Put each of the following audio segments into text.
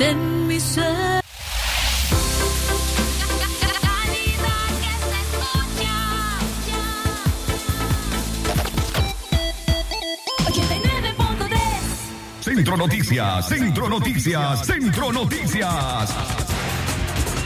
en mi ser. Centro Noticias, Centro Noticias, Centro Noticias.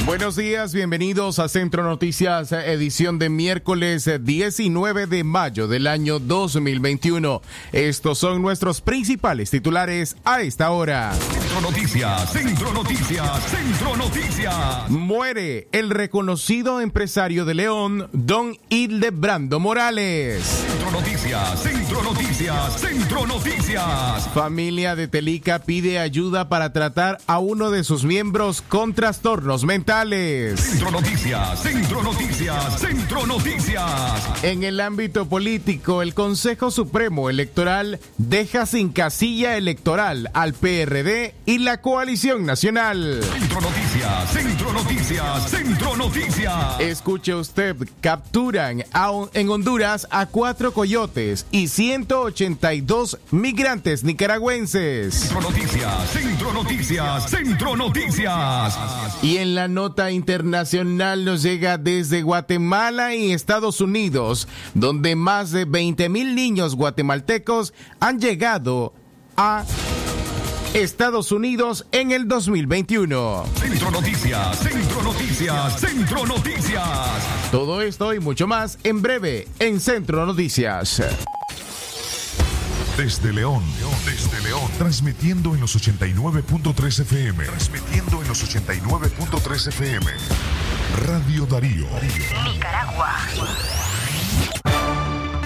Buenos días, bienvenidos a Centro Noticias, edición de miércoles 19 de mayo del año 2021. Estos son nuestros principales titulares a esta hora. Centro Noticias, Centro Noticias, Centro Noticias. Muere el reconocido empresario de León, don Hildebrando Morales. Centro Noticias, Centro Noticias, Centro Noticias. Familia de Telica pide ayuda para tratar a uno de sus miembros con trastornos mentales. Centro Noticias, Centro Noticias, Centro Noticias. En el ámbito político, el Consejo Supremo Electoral deja sin casilla electoral al PRD y la coalición nacional. Centro Noticias, Centro Noticias, Centro Noticias. Escuche usted, capturan a, en Honduras a cuatro coyotes y 182 migrantes nicaragüenses. Centro Noticias, Centro Noticias, Centro Noticias. Y en la nota internacional nos llega desde Guatemala y Estados Unidos, donde más de 20 mil niños guatemaltecos han llegado a Estados Unidos en el 2021. Centro Noticias, Centro Noticias, Centro Noticias. Todo esto y mucho más en breve en Centro Noticias. Desde León, desde León, transmitiendo en los 89.3 FM, transmitiendo en los 89.3 FM. Radio Darío. Nicaragua.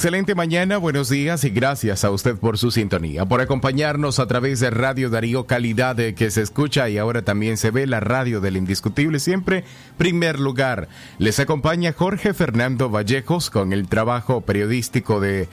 Excelente mañana, buenos días y gracias a usted por su sintonía, por acompañarnos a través de Radio Darío Calidad de que se escucha y ahora también se ve la radio del indiscutible siempre primer lugar. Les acompaña Jorge Fernando Vallejos con el trabajo periodístico de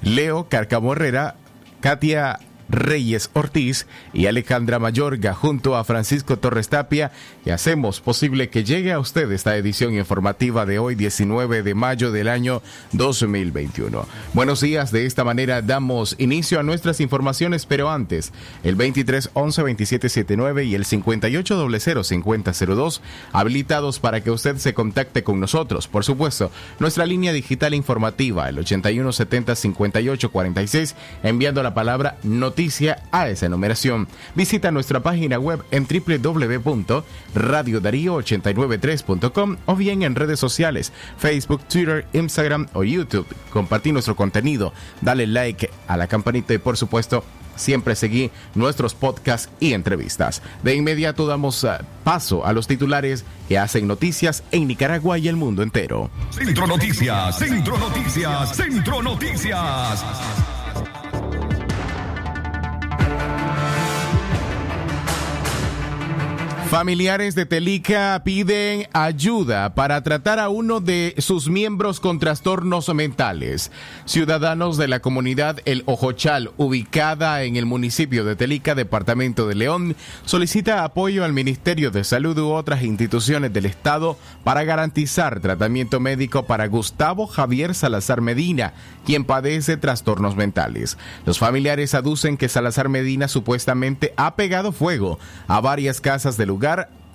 Leo Carcamorrera, Katia Reyes Ortiz y Alejandra Mayorga junto a Francisco Torres Tapia y hacemos posible que llegue a usted esta edición informativa de hoy 19 de mayo del año 2021. Buenos días, de esta manera damos inicio a nuestras informaciones, pero antes el 23 11 27 79 y el 58 00 5002 habilitados para que usted se contacte con nosotros. Por supuesto, nuestra línea digital informativa el 81 70 58 46 enviando la palabra noticia a esa numeración. Visita nuestra página web en www.radiodarío893.com o bien en redes sociales, Facebook, Twitter, Instagram o YouTube. Compartí nuestro contenido, dale like a la campanita y por supuesto siempre seguí nuestros podcasts y entrevistas. De inmediato damos uh, paso a los titulares que hacen noticias en Nicaragua y el mundo entero. Centro Noticias, Centro Noticias, Centro Noticias. Familiares de Telica piden ayuda para tratar a uno de sus miembros con trastornos mentales. Ciudadanos de la comunidad El Ojochal, ubicada en el municipio de Telica, departamento de León, solicita apoyo al Ministerio de Salud u otras instituciones del Estado para garantizar tratamiento médico para Gustavo Javier Salazar Medina, quien padece trastornos mentales. Los familiares aducen que Salazar Medina supuestamente ha pegado fuego a varias casas del lugar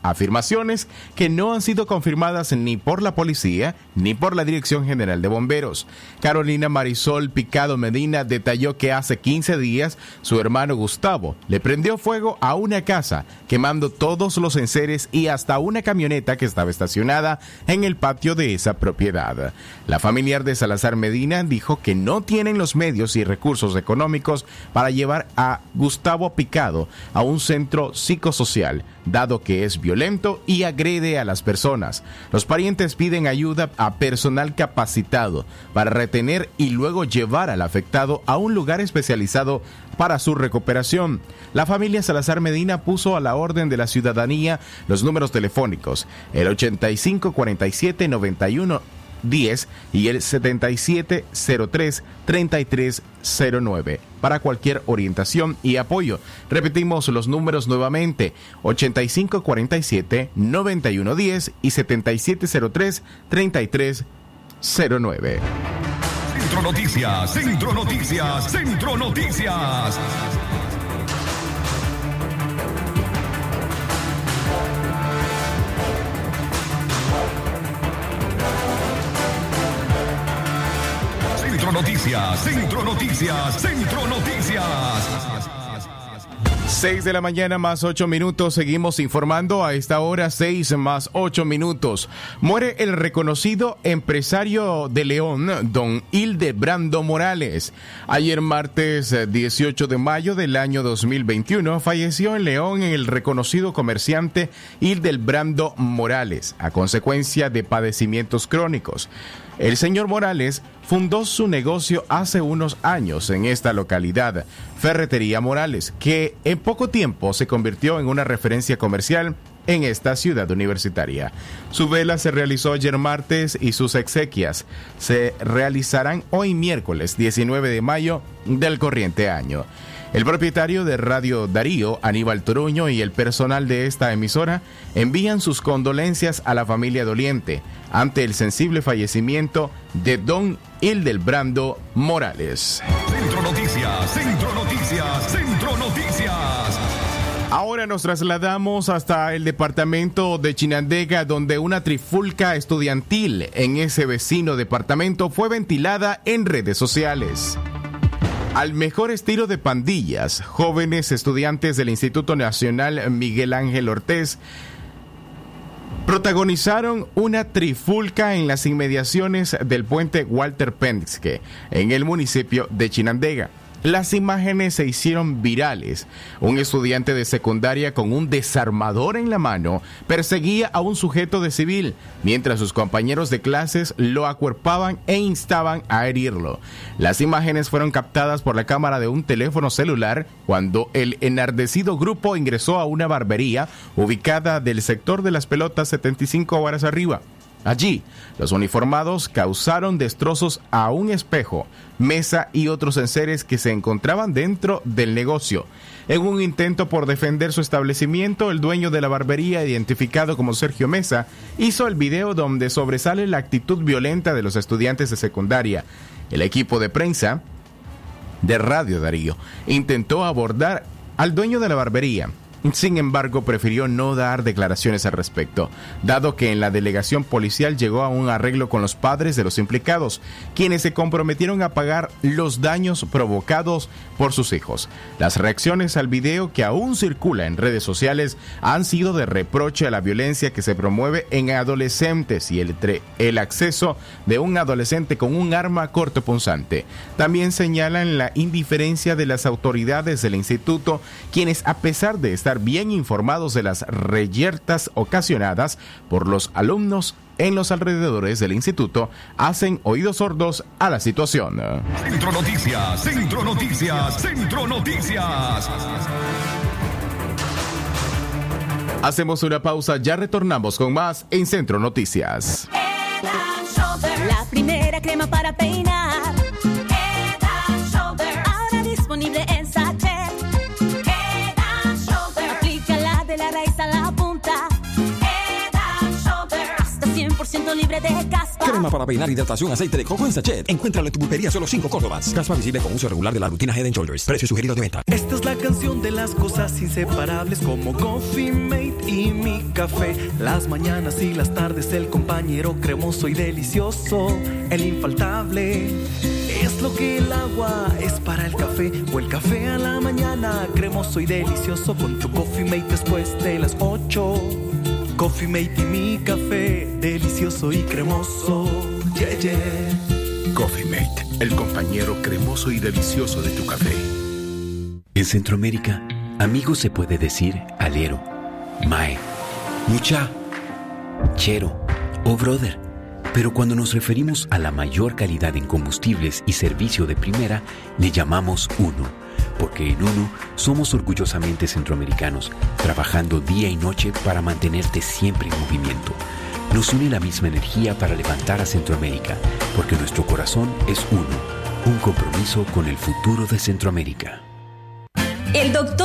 afirmaciones que no han sido confirmadas ni por la policía ni por la Dirección General de Bomberos. Carolina Marisol Picado Medina detalló que hace 15 días su hermano Gustavo le prendió fuego a una casa, quemando todos los enseres y hasta una camioneta que estaba estacionada en el patio de esa propiedad. La familiar de Salazar Medina dijo que no tienen los medios y recursos económicos para llevar a Gustavo Picado a un centro psicosocial, dado que es violento y agrede a las personas. Los parientes piden ayuda a personal capacitado para retener y luego llevar al afectado a un lugar especializado para su recuperación. La familia Salazar Medina puso a la orden de la ciudadanía los números telefónicos, el 8547 91 10 y el 7703-3309 para cualquier orientación y apoyo. Repetimos los números nuevamente, 8547-9110 y 7703-3309. Centro Noticias, Centro Noticias, Centro Noticias. Centro Noticias, Centro Noticias, Centro Noticias. 6 de la mañana más 8 minutos, seguimos informando a esta hora 6 más 8 minutos. Muere el reconocido empresario de León, don Hildebrando Morales. Ayer martes 18 de mayo del año 2021 falleció en León el reconocido comerciante Hildebrando Morales a consecuencia de padecimientos crónicos. El señor Morales fundó su negocio hace unos años en esta localidad, Ferretería Morales, que en poco tiempo se convirtió en una referencia comercial en esta ciudad universitaria. Su vela se realizó ayer martes y sus exequias se realizarán hoy miércoles 19 de mayo del corriente año. El propietario de Radio Darío, Aníbal Toruño, y el personal de esta emisora envían sus condolencias a la familia doliente ante el sensible fallecimiento de don Hildebrando Morales. Centro Noticias, Centro Noticias, Centro Noticias. Ahora nos trasladamos hasta el departamento de Chinandega, donde una trifulca estudiantil en ese vecino departamento fue ventilada en redes sociales. Al mejor estilo de pandillas, jóvenes estudiantes del Instituto Nacional Miguel Ángel Ortiz protagonizaron una trifulca en las inmediaciones del puente Walter Penske en el municipio de Chinandega. Las imágenes se hicieron virales. Un estudiante de secundaria con un desarmador en la mano perseguía a un sujeto de civil, mientras sus compañeros de clases lo acuerpaban e instaban a herirlo. Las imágenes fueron captadas por la cámara de un teléfono celular cuando el enardecido grupo ingresó a una barbería ubicada del sector de las pelotas 75 horas arriba. Allí, los uniformados causaron destrozos a un espejo, mesa y otros enseres que se encontraban dentro del negocio. En un intento por defender su establecimiento, el dueño de la barbería, identificado como Sergio Mesa, hizo el video donde sobresale la actitud violenta de los estudiantes de secundaria. El equipo de prensa de Radio Darío intentó abordar al dueño de la barbería, sin embargo, prefirió no dar declaraciones al respecto, dado que en la delegación policial llegó a un arreglo con los padres de los implicados, quienes se comprometieron a pagar los daños provocados por sus hijos. Las reacciones al video que aún circula en redes sociales han sido de reproche a la violencia que se promueve en adolescentes y el, el acceso de un adolescente con un arma cortopunzante. También señalan la indiferencia de las autoridades del instituto, quienes a pesar de estar bien informados de las reyertas ocasionadas por los alumnos en los alrededores del instituto hacen oídos sordos a la situación. Centro Noticias, Centro Noticias, Centro Noticias. Hacemos una pausa, ya retornamos con más en Centro Noticias. La primera crema para peinar. Libre de caspa. Crema para peinar, hidratación, aceite de coco en sachet. Encuéntralo en tu pulpería solo 5 Córdobas. Caspa visible con uso regular de la rutina Head Shoulders. Precio sugerido de venta. Esta es la canción de las cosas inseparables como Coffee Mate y mi café. Las mañanas y las tardes el compañero cremoso y delicioso, el infaltable. Es lo que el agua es para el café o el café a la mañana cremoso y delicioso con tu Coffee Mate después de las 8. Coffee Mate y mi café, delicioso y cremoso. Yeah, yeah. Coffee Mate, el compañero cremoso y delicioso de tu café. En Centroamérica, amigo se puede decir alero, mae, mucha, chero o brother. Pero cuando nos referimos a la mayor calidad en combustibles y servicio de primera, le llamamos uno. Porque en uno somos orgullosamente centroamericanos, trabajando día y noche para mantenerte siempre en movimiento. Nos une la misma energía para levantar a Centroamérica, porque nuestro corazón es uno, un compromiso con el futuro de Centroamérica. El doctor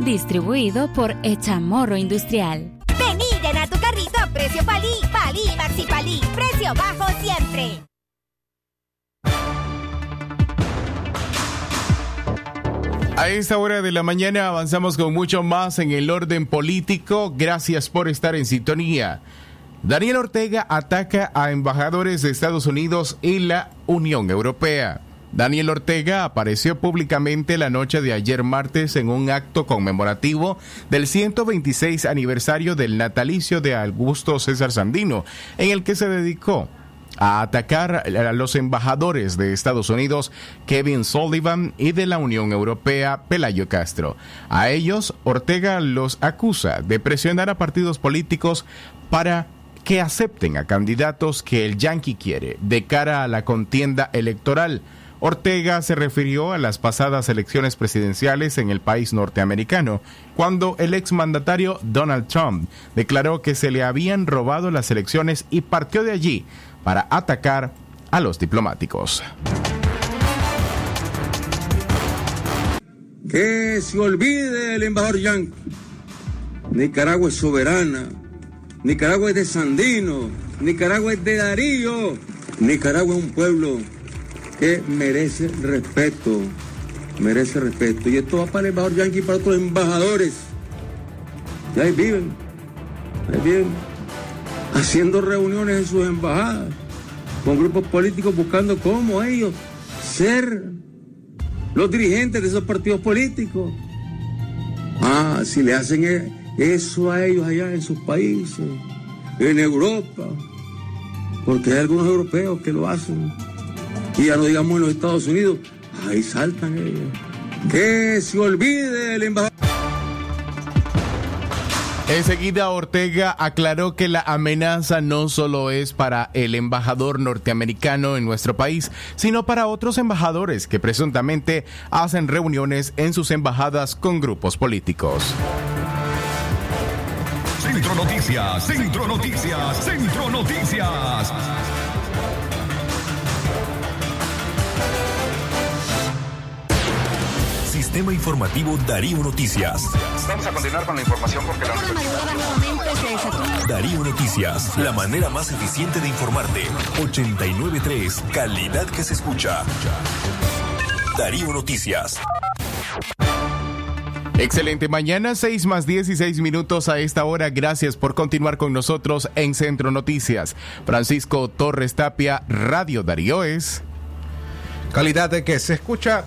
Distribuido por Echamorro Industrial. Vení, llena tu carrito a precio palí, palí, maxi palí, precio bajo siempre. A esta hora de la mañana avanzamos con mucho más en el orden político. Gracias por estar en sintonía. Daniel Ortega ataca a embajadores de Estados Unidos y la Unión Europea. Daniel Ortega apareció públicamente la noche de ayer martes en un acto conmemorativo del 126 aniversario del natalicio de Augusto César Sandino, en el que se dedicó a atacar a los embajadores de Estados Unidos, Kevin Sullivan, y de la Unión Europea, Pelayo Castro. A ellos, Ortega los acusa de presionar a partidos políticos para que acepten a candidatos que el Yankee quiere de cara a la contienda electoral. Ortega se refirió a las pasadas elecciones presidenciales en el país norteamericano, cuando el exmandatario Donald Trump declaró que se le habían robado las elecciones y partió de allí para atacar a los diplomáticos. Que se olvide el embajador Yankee. Nicaragua es soberana. Nicaragua es de Sandino. Nicaragua es de Darío. Nicaragua es un pueblo que merece respeto, merece respeto. Y esto va para el embajador Yankee y para otros embajadores. Y ahí viven, ahí viven, haciendo reuniones en sus embajadas, con grupos políticos buscando cómo ellos ser los dirigentes de esos partidos políticos. Ah, si le hacen e- eso a ellos allá en sus países, en Europa, porque hay algunos europeos que lo hacen y ya no digamos en los Estados Unidos, ahí saltan ellos. Que se olvide el embajador. Enseguida Ortega aclaró que la amenaza no solo es para el embajador norteamericano en nuestro país, sino para otros embajadores que presuntamente hacen reuniones en sus embajadas con grupos políticos. Centro Noticias, Centro Noticias, Centro Noticias. Sistema Informativo Darío Noticias. Vamos a continuar con la información porque la Darío Noticias, la manera más eficiente de informarte. 893, calidad que se escucha. Darío Noticias. Excelente mañana, 6 más 16 minutos a esta hora. Gracias por continuar con nosotros en Centro Noticias. Francisco Torres Tapia, Radio Darío es. Calidad de que se escucha.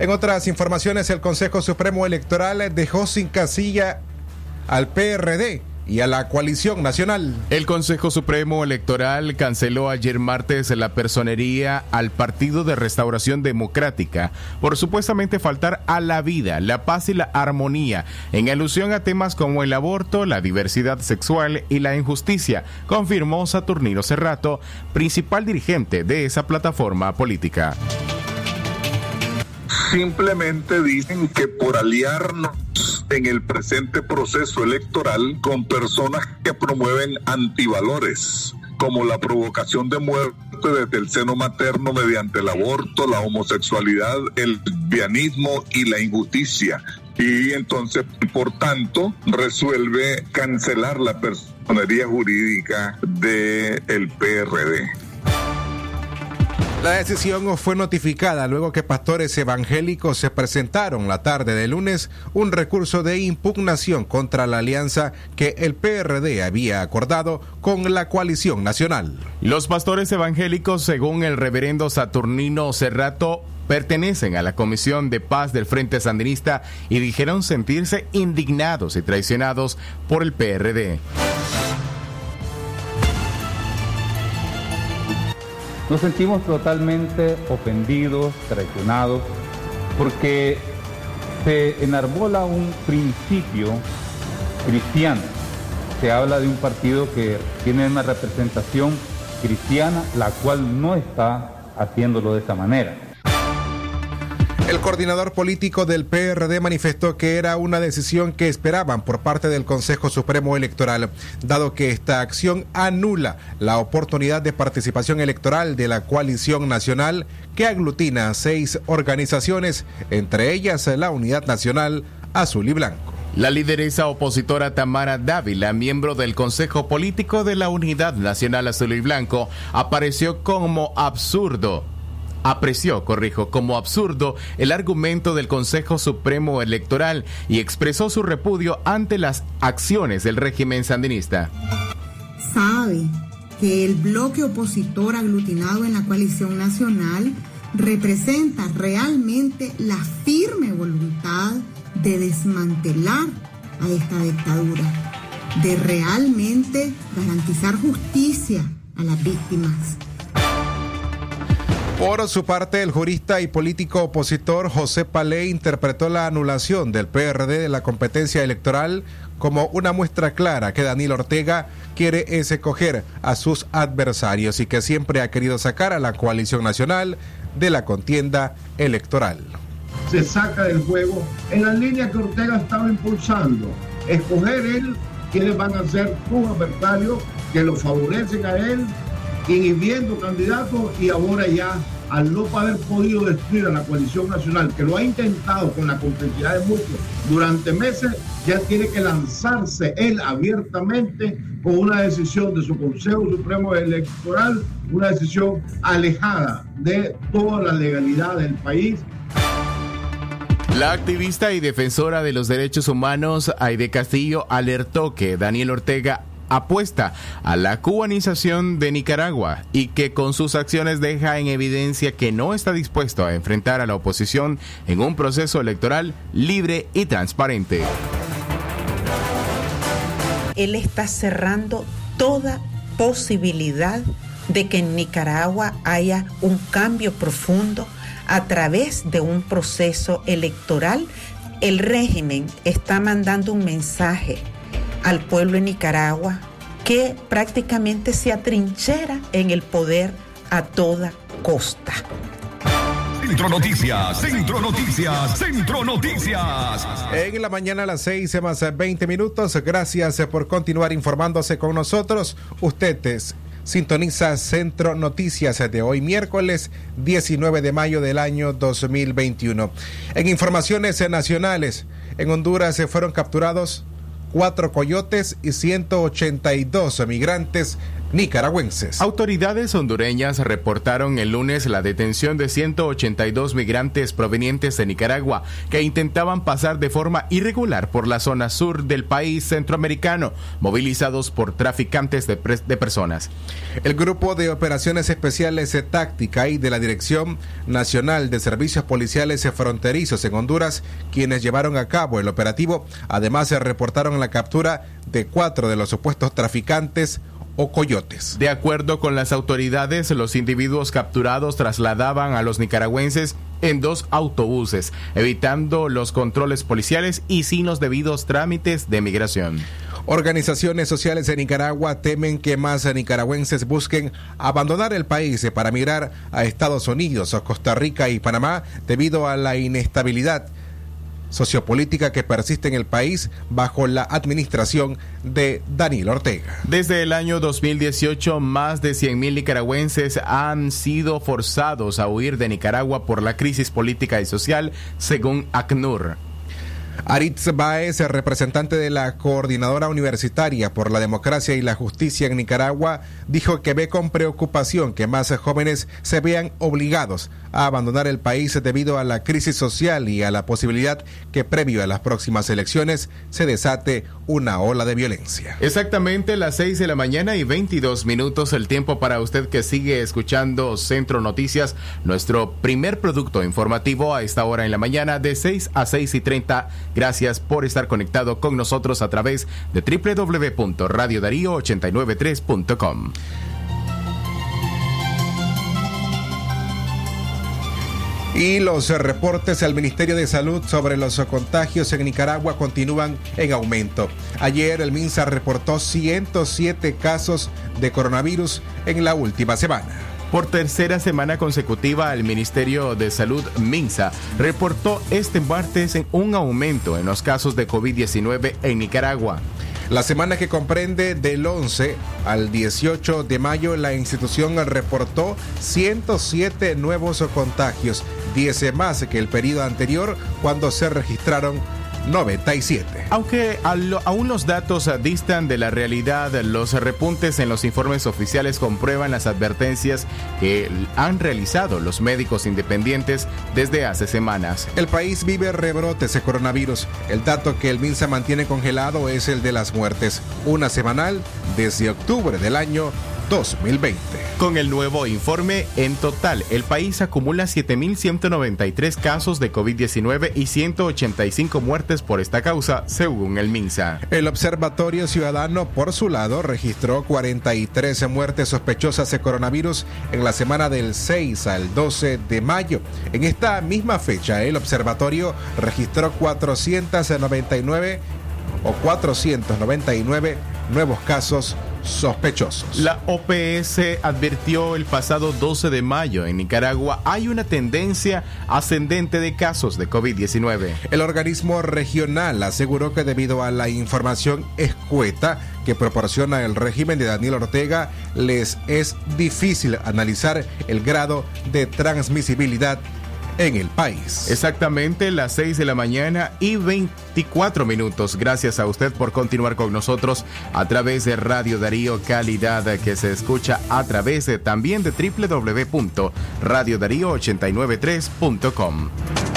En otras informaciones, el Consejo Supremo Electoral dejó sin casilla al PRD y a la coalición nacional. El Consejo Supremo Electoral canceló ayer martes la personería al Partido de Restauración Democrática por supuestamente faltar a la vida, la paz y la armonía, en alusión a temas como el aborto, la diversidad sexual y la injusticia, confirmó Saturnino Cerrato, principal dirigente de esa plataforma política. Simplemente dicen que por aliarnos en el presente proceso electoral con personas que promueven antivalores, como la provocación de muerte desde el seno materno mediante el aborto, la homosexualidad, el lesbianismo y la injusticia. Y entonces, por tanto, resuelve cancelar la personería jurídica del PRD. La decisión fue notificada luego que pastores evangélicos se presentaron la tarde de lunes un recurso de impugnación contra la alianza que el PRD había acordado con la coalición nacional. Los pastores evangélicos, según el reverendo Saturnino Cerrato, pertenecen a la Comisión de Paz del Frente Sandinista y dijeron sentirse indignados y traicionados por el PRD. Nos sentimos totalmente ofendidos, traicionados, porque se enarbola un principio cristiano. Se habla de un partido que tiene una representación cristiana, la cual no está haciéndolo de esa manera. El coordinador político del PRD manifestó que era una decisión que esperaban por parte del Consejo Supremo Electoral, dado que esta acción anula la oportunidad de participación electoral de la coalición nacional que aglutina seis organizaciones, entre ellas la Unidad Nacional Azul y Blanco. La lideresa opositora Tamara Dávila, miembro del Consejo Político de la Unidad Nacional Azul y Blanco, apareció como absurdo apreció, corrijo, como absurdo el argumento del Consejo Supremo Electoral y expresó su repudio ante las acciones del régimen sandinista. Sabe que el bloque opositor aglutinado en la coalición nacional representa realmente la firme voluntad de desmantelar a esta dictadura, de realmente garantizar justicia a las víctimas por su parte, el jurista y político opositor José Palé interpretó la anulación del PRD de la competencia electoral como una muestra clara que Daniel Ortega quiere escoger a sus adversarios y que siempre ha querido sacar a la coalición nacional de la contienda electoral. Se saca del juego en la línea que Ortega estaba impulsando, escoger él quienes van a ser sus adversarios que lo favorecen a él inhibiendo candidatos y ahora ya al no haber podido destruir a la coalición nacional, que lo ha intentado con la complicidad de muchos durante meses, ya tiene que lanzarse él abiertamente con una decisión de su Consejo Supremo Electoral, una decisión alejada de toda la legalidad del país. La activista y defensora de los derechos humanos, Aide Castillo, alertó que Daniel Ortega apuesta a la cubanización de Nicaragua y que con sus acciones deja en evidencia que no está dispuesto a enfrentar a la oposición en un proceso electoral libre y transparente. Él está cerrando toda posibilidad de que en Nicaragua haya un cambio profundo a través de un proceso electoral. El régimen está mandando un mensaje al pueblo de Nicaragua que prácticamente se atrinchera en el poder a toda costa. Centro Noticias, Centro Noticias, Centro Noticias. En la mañana a las 6 más 20 minutos. Gracias por continuar informándose con nosotros. Ustedes sintoniza Centro Noticias de hoy miércoles 19 de mayo del año 2021. En informaciones nacionales, en Honduras se fueron capturados cuatro coyotes y 182 migrantes nicaragüenses. Autoridades hondureñas reportaron el lunes la detención de 182 migrantes provenientes de Nicaragua que intentaban pasar de forma irregular por la zona sur del país centroamericano, movilizados por traficantes de, de personas. El Grupo de Operaciones Especiales Táctica y de la Dirección Nacional de Servicios Policiales Fronterizos en Honduras, quienes llevaron a cabo el operativo, además se reportaron la captura de cuatro de los supuestos traficantes o coyotes. De acuerdo con las autoridades, los individuos capturados trasladaban a los nicaragüenses en dos autobuses, evitando los controles policiales y sin los debidos trámites de migración. Organizaciones sociales de Nicaragua temen que más nicaragüenses busquen abandonar el país para migrar a Estados Unidos, Costa Rica y Panamá debido a la inestabilidad sociopolítica que persiste en el país bajo la administración de Daniel Ortega. Desde el año 2018, más de 100.000 nicaragüenses han sido forzados a huir de Nicaragua por la crisis política y social, según ACNUR. Aritz Baez, representante de la Coordinadora Universitaria por la Democracia y la Justicia en Nicaragua, dijo que ve con preocupación que más jóvenes se vean obligados a abandonar el país debido a la crisis social y a la posibilidad que previo a las próximas elecciones se desate una ola de violencia. Exactamente las 6 de la mañana y 22 minutos el tiempo para usted que sigue escuchando Centro Noticias, nuestro primer producto informativo a esta hora en la mañana de 6 a 6 y 30 Gracias por estar conectado con nosotros a través de www.radiodarío893.com. Y los reportes al Ministerio de Salud sobre los contagios en Nicaragua continúan en aumento. Ayer el MINSA reportó 107 casos de coronavirus en la última semana. Por tercera semana consecutiva, el Ministerio de Salud MINSA reportó este martes un aumento en los casos de COVID-19 en Nicaragua. La semana que comprende del 11 al 18 de mayo, la institución reportó 107 nuevos contagios, 10 más que el periodo anterior cuando se registraron 97. Aunque aún los datos distan de la realidad, los repuntes en los informes oficiales comprueban las advertencias que han realizado los médicos independientes desde hace semanas. El país vive rebrotes de coronavirus. El dato que el MINSA mantiene congelado es el de las muertes, una semanal desde octubre del año 2020. Con el nuevo informe, en total, el país acumula 7.193 casos de COVID-19 y 185 muertes por esta causa, según el MINSA. El Observatorio Ciudadano, por su lado, registró 43 muertes sospechosas de coronavirus en la semana del 6 al 12 de mayo. En esta misma fecha, el observatorio registró 499 o 499 nuevos casos sospechosos. La OPS advirtió el pasado 12 de mayo en Nicaragua hay una tendencia ascendente de casos de COVID-19. El organismo regional aseguró que debido a la información escueta que proporciona el régimen de Daniel Ortega, les es difícil analizar el grado de transmisibilidad en el país. Exactamente las 6 de la mañana y 24 minutos. Gracias a usted por continuar con nosotros a través de Radio Darío Calidad que se escucha a través de, también de www.radiodarío893.com.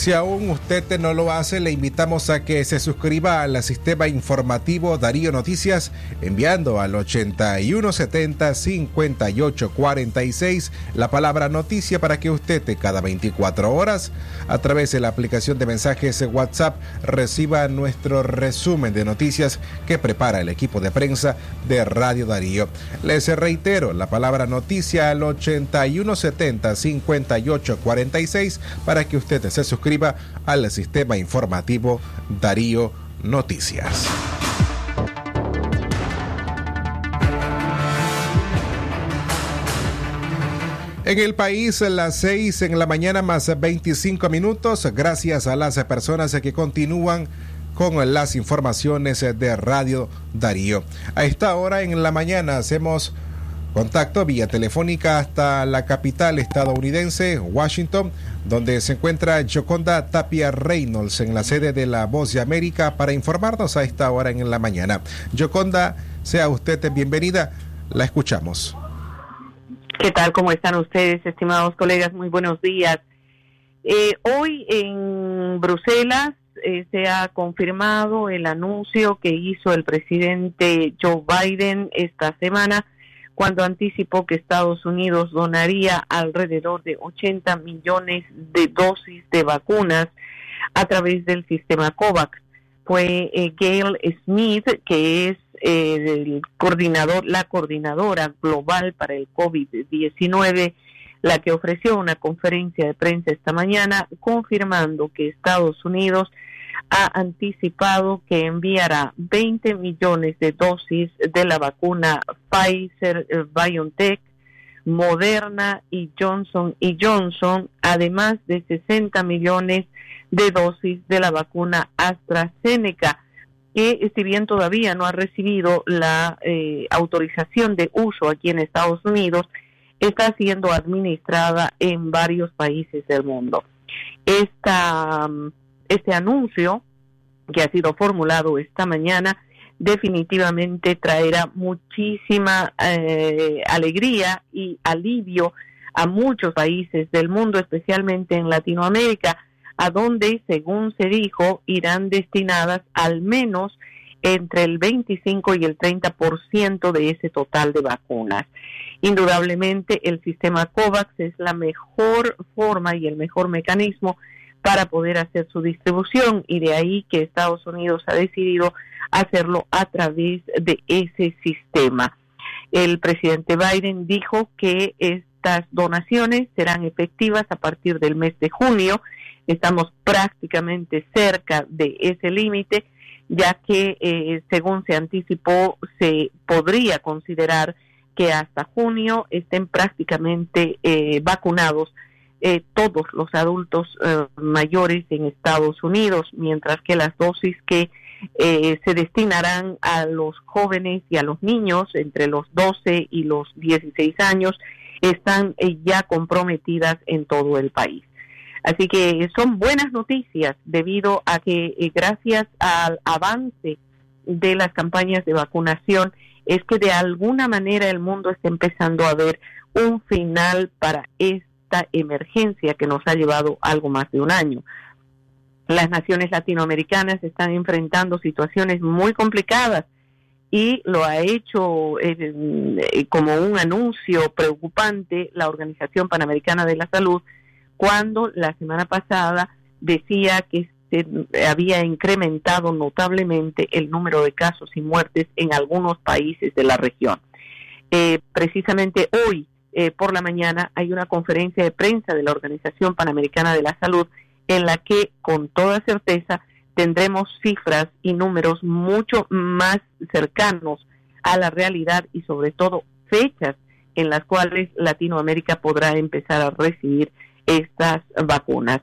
Si aún usted no lo hace, le invitamos a que se suscriba al sistema informativo Darío Noticias enviando al 8170-5846 la palabra noticia para que usted cada 24 horas a través de la aplicación de mensajes WhatsApp reciba nuestro resumen de noticias que prepara el equipo de prensa de Radio Darío. Les reitero la palabra noticia al 8170-5846 para que usted se suscriba al sistema informativo Darío Noticias. En el país, las 6 en la mañana más 25 minutos, gracias a las personas que continúan con las informaciones de Radio Darío. A esta hora en la mañana hacemos Contacto vía telefónica hasta la capital estadounidense, Washington, donde se encuentra Joconda Tapia Reynolds en la sede de La Voz de América para informarnos a esta hora en la mañana. Joconda, sea usted bienvenida, la escuchamos. ¿Qué tal? ¿Cómo están ustedes, estimados colegas? Muy buenos días. Eh, hoy en Bruselas eh, se ha confirmado el anuncio que hizo el presidente Joe Biden esta semana cuando anticipó que Estados Unidos donaría alrededor de 80 millones de dosis de vacunas a través del sistema COVAX. Fue eh, Gail Smith, que es eh, el coordinador, la coordinadora global para el COVID-19, la que ofreció una conferencia de prensa esta mañana confirmando que Estados Unidos ha anticipado que enviará 20 millones de dosis de la vacuna Pfizer eh, BioNTech, Moderna y Johnson y Johnson, además de 60 millones de dosis de la vacuna AstraZeneca, que si bien todavía no ha recibido la eh, autorización de uso aquí en Estados Unidos, está siendo administrada en varios países del mundo. Esta mm, este anuncio que ha sido formulado esta mañana definitivamente traerá muchísima eh, alegría y alivio a muchos países del mundo, especialmente en Latinoamérica, a donde, según se dijo, irán destinadas al menos entre el 25 y el 30% de ese total de vacunas. Indudablemente, el sistema COVAX es la mejor forma y el mejor mecanismo para poder hacer su distribución y de ahí que Estados Unidos ha decidido hacerlo a través de ese sistema. El presidente Biden dijo que estas donaciones serán efectivas a partir del mes de junio. Estamos prácticamente cerca de ese límite, ya que eh, según se anticipó, se podría considerar que hasta junio estén prácticamente eh, vacunados eh, todos los adultos eh, mayores en Estados Unidos, mientras que las dosis que eh, se destinarán a los jóvenes y a los niños entre los 12 y los 16 años están ya comprometidas en todo el país. Así que son buenas noticias debido a que gracias al avance de las campañas de vacunación es que de alguna manera el mundo está empezando a ver un final para este emergencia que nos ha llevado algo más de un año. Las naciones latinoamericanas están enfrentando situaciones muy complicadas y lo ha hecho eh, como un anuncio preocupante la Organización Panamericana de la Salud cuando la semana pasada decía que se había incrementado notablemente el número de casos y muertes en algunos países de la región. Eh, precisamente hoy eh, por la mañana hay una conferencia de prensa de la Organización Panamericana de la Salud en la que con toda certeza tendremos cifras y números mucho más cercanos a la realidad y sobre todo fechas en las cuales Latinoamérica podrá empezar a recibir estas vacunas.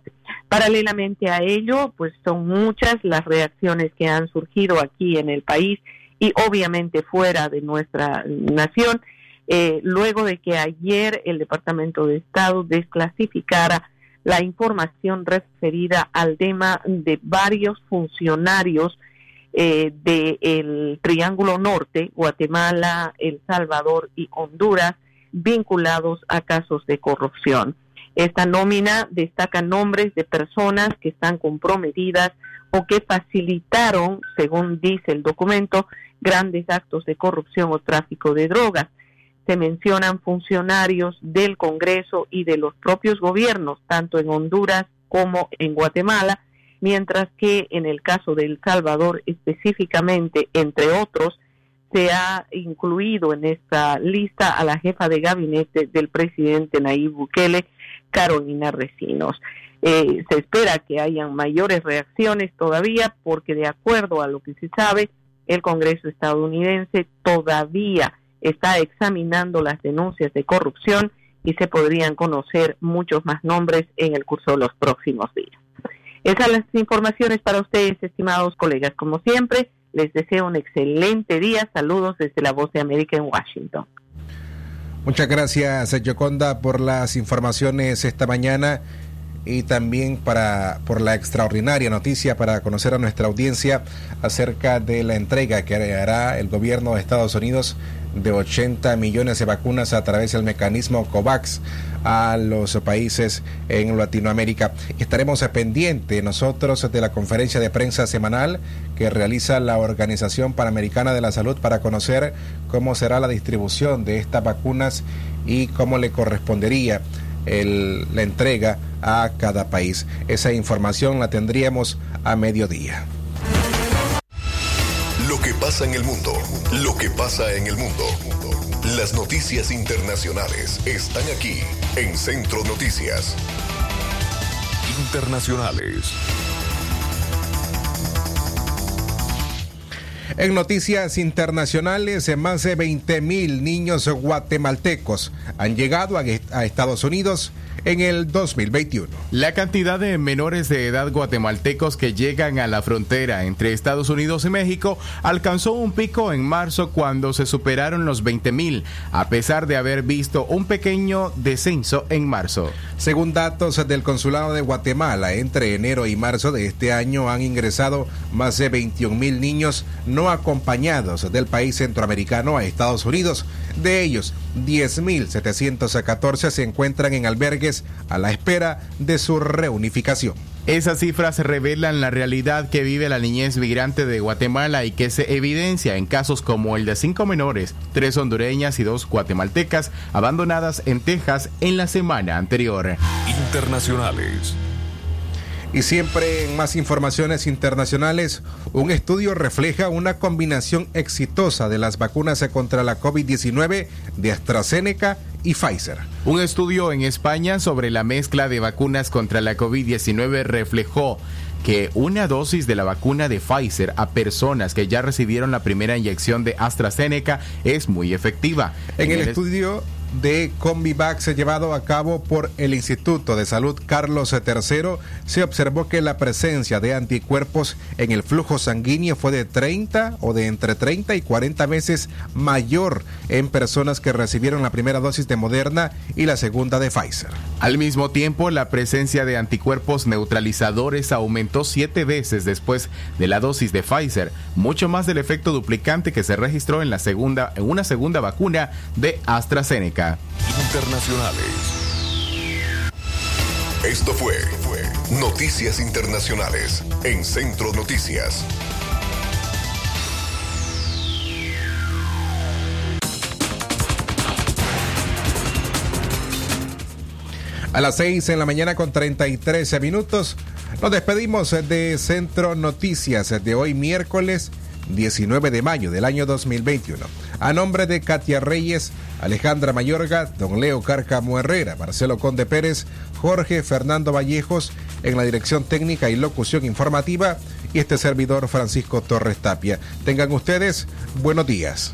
Paralelamente a ello, pues son muchas las reacciones que han surgido aquí en el país y obviamente fuera de nuestra nación eh, luego de que ayer el Departamento de Estado desclasificara la información referida al tema de varios funcionarios eh, del Triángulo Norte, Guatemala, El Salvador y Honduras, vinculados a casos de corrupción. Esta nómina destaca nombres de personas que están comprometidas o que facilitaron, según dice el documento, grandes actos de corrupción o tráfico de drogas se mencionan funcionarios del Congreso y de los propios gobiernos, tanto en Honduras como en Guatemala, mientras que en el caso de El Salvador específicamente, entre otros, se ha incluido en esta lista a la jefa de gabinete del presidente Nayib Bukele, Carolina Recinos. Eh, se espera que hayan mayores reacciones todavía porque de acuerdo a lo que se sabe, el Congreso estadounidense todavía está examinando las denuncias de corrupción y se podrían conocer muchos más nombres en el curso de los próximos días. Esas las informaciones para ustedes, estimados colegas. Como siempre, les deseo un excelente día. Saludos desde la Voz de América en Washington. Muchas gracias, Yoconda, por las informaciones esta mañana y también para, por la extraordinaria noticia para conocer a nuestra audiencia acerca de la entrega que hará el gobierno de Estados Unidos de 80 millones de vacunas a través del mecanismo COVAX a los países en Latinoamérica. Estaremos pendientes nosotros de la conferencia de prensa semanal que realiza la Organización Panamericana de la Salud para conocer cómo será la distribución de estas vacunas y cómo le correspondería el, la entrega a cada país. Esa información la tendríamos a mediodía. Lo que pasa en el mundo, lo que pasa en el mundo. Las noticias internacionales están aquí en Centro Noticias. Internacionales. En noticias internacionales, más de 20 mil niños guatemaltecos han llegado a Estados Unidos en el 2021. La cantidad de menores de edad guatemaltecos que llegan a la frontera entre Estados Unidos y México alcanzó un pico en marzo cuando se superaron los 20 mil, a pesar de haber visto un pequeño descenso en marzo. Según datos del Consulado de Guatemala, entre enero y marzo de este año han ingresado más de 21 mil niños no acompañados del país centroamericano a Estados Unidos. De ellos, 10.714 se encuentran en albergues a la espera de su reunificación. Esas cifras revelan la realidad que vive la niñez migrante de Guatemala y que se evidencia en casos como el de cinco menores, tres hondureñas y dos guatemaltecas abandonadas en Texas en la semana anterior. Internacionales. Y siempre en más informaciones internacionales, un estudio refleja una combinación exitosa de las vacunas contra la COVID-19 de AstraZeneca y Pfizer. Un estudio en España sobre la mezcla de vacunas contra la COVID-19 reflejó que una dosis de la vacuna de Pfizer a personas que ya recibieron la primera inyección de AstraZeneca es muy efectiva. En, el, el estudio de Combivax llevado a cabo por el Instituto de Salud Carlos III, se observó que la presencia de anticuerpos en el flujo sanguíneo fue de 30 o de entre 30 y 40 veces mayor en personas que recibieron la primera dosis de Moderna y la segunda de Pfizer. Al mismo tiempo, la presencia de anticuerpos neutralizadores aumentó siete veces después de la dosis de Pfizer, mucho más del efecto duplicante que se registró en la segunda en una segunda vacuna de AstraZeneca. Internacionales. Esto fue, fue Noticias Internacionales en Centro Noticias. A las 6 en la mañana con 33 minutos nos despedimos de Centro Noticias de hoy miércoles 19 de mayo del año 2021. A nombre de Katia Reyes, Alejandra Mayorga, don Leo Cárcamo Herrera, Marcelo Conde Pérez, Jorge Fernando Vallejos en la dirección técnica y locución informativa y este servidor Francisco Torres Tapia. Tengan ustedes buenos días.